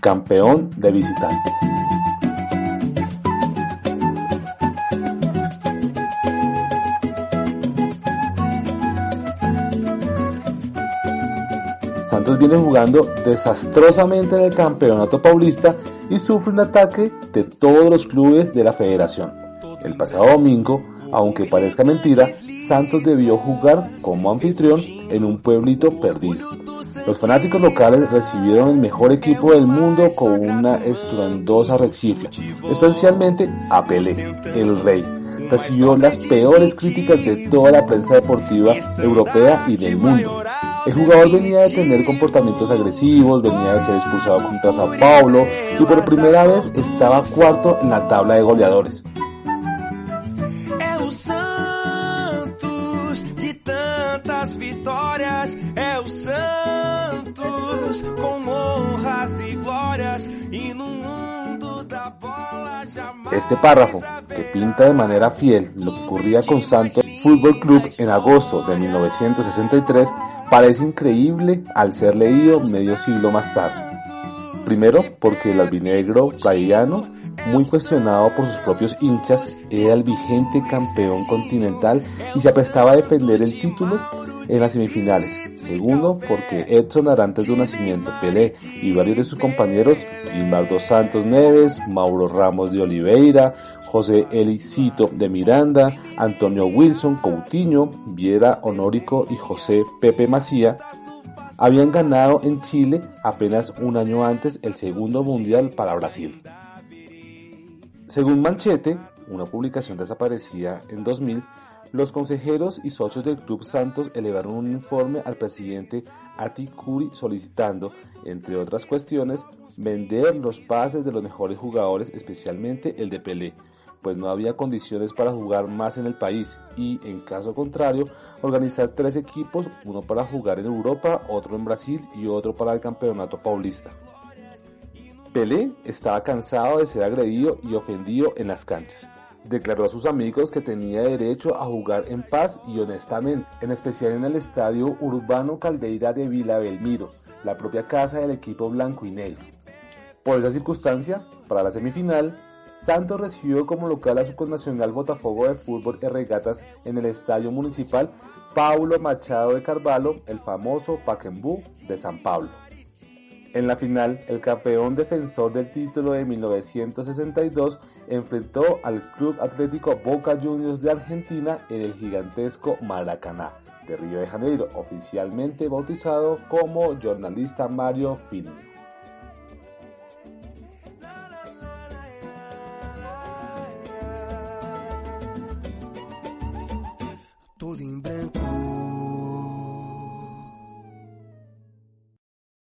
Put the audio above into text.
Campeón de visitante. Santos viene jugando desastrosamente en el campeonato paulista y sufre un ataque de todos los clubes de la federación. El pasado domingo, aunque parezca mentira, Santos debió jugar como anfitrión en un pueblito perdido. Los fanáticos locales recibieron el mejor equipo del mundo con una estruendosa recifla, especialmente a Pelé, el rey. Recibió las peores críticas de toda la prensa deportiva europea y del mundo. El jugador venía de tener comportamientos agresivos, venía de ser expulsado contra Sao Paulo y por primera vez estaba cuarto en la tabla de goleadores. Este párrafo, que pinta de manera fiel lo que ocurría con Santos Fútbol Club en agosto de 1963, parece increíble al ser leído medio siglo más tarde. Primero, porque el albinegro playano, muy cuestionado por sus propios hinchas, era el vigente campeón continental y se aprestaba a defender el título en las semifinales. Segundo, porque Edson Arantes de Nacimiento, Pelé y varios de sus compañeros, Gilberto Santos Neves, Mauro Ramos de Oliveira, José Elicito de Miranda, Antonio Wilson Coutinho, Viera Honórico y José Pepe Macía, habían ganado en Chile apenas un año antes el segundo mundial para Brasil. Según Manchete, una publicación desaparecida en 2000, los consejeros y socios del Club Santos elevaron un informe al presidente Ati Curi solicitando, entre otras cuestiones, vender los pases de los mejores jugadores, especialmente el de Pelé, pues no había condiciones para jugar más en el país y, en caso contrario, organizar tres equipos, uno para jugar en Europa, otro en Brasil y otro para el campeonato paulista. Pelé estaba cansado de ser agredido y ofendido en las canchas declaró a sus amigos que tenía derecho a jugar en paz y honestamente, en especial en el estadio Urbano Caldeira de Vila Belmiro, la propia casa del equipo blanco y negro. Por esa circunstancia, para la semifinal, Santos recibió como local a su connacional Botafogo de Fútbol y Regatas en el estadio municipal Paulo Machado de Carvalho, el famoso Paquembú de San Pablo. En la final, el campeón defensor del título de 1962 enfrentó al Club Atlético Boca Juniors de Argentina en el gigantesco Maracaná de Río de Janeiro, oficialmente bautizado como Jornalista Mario Filho.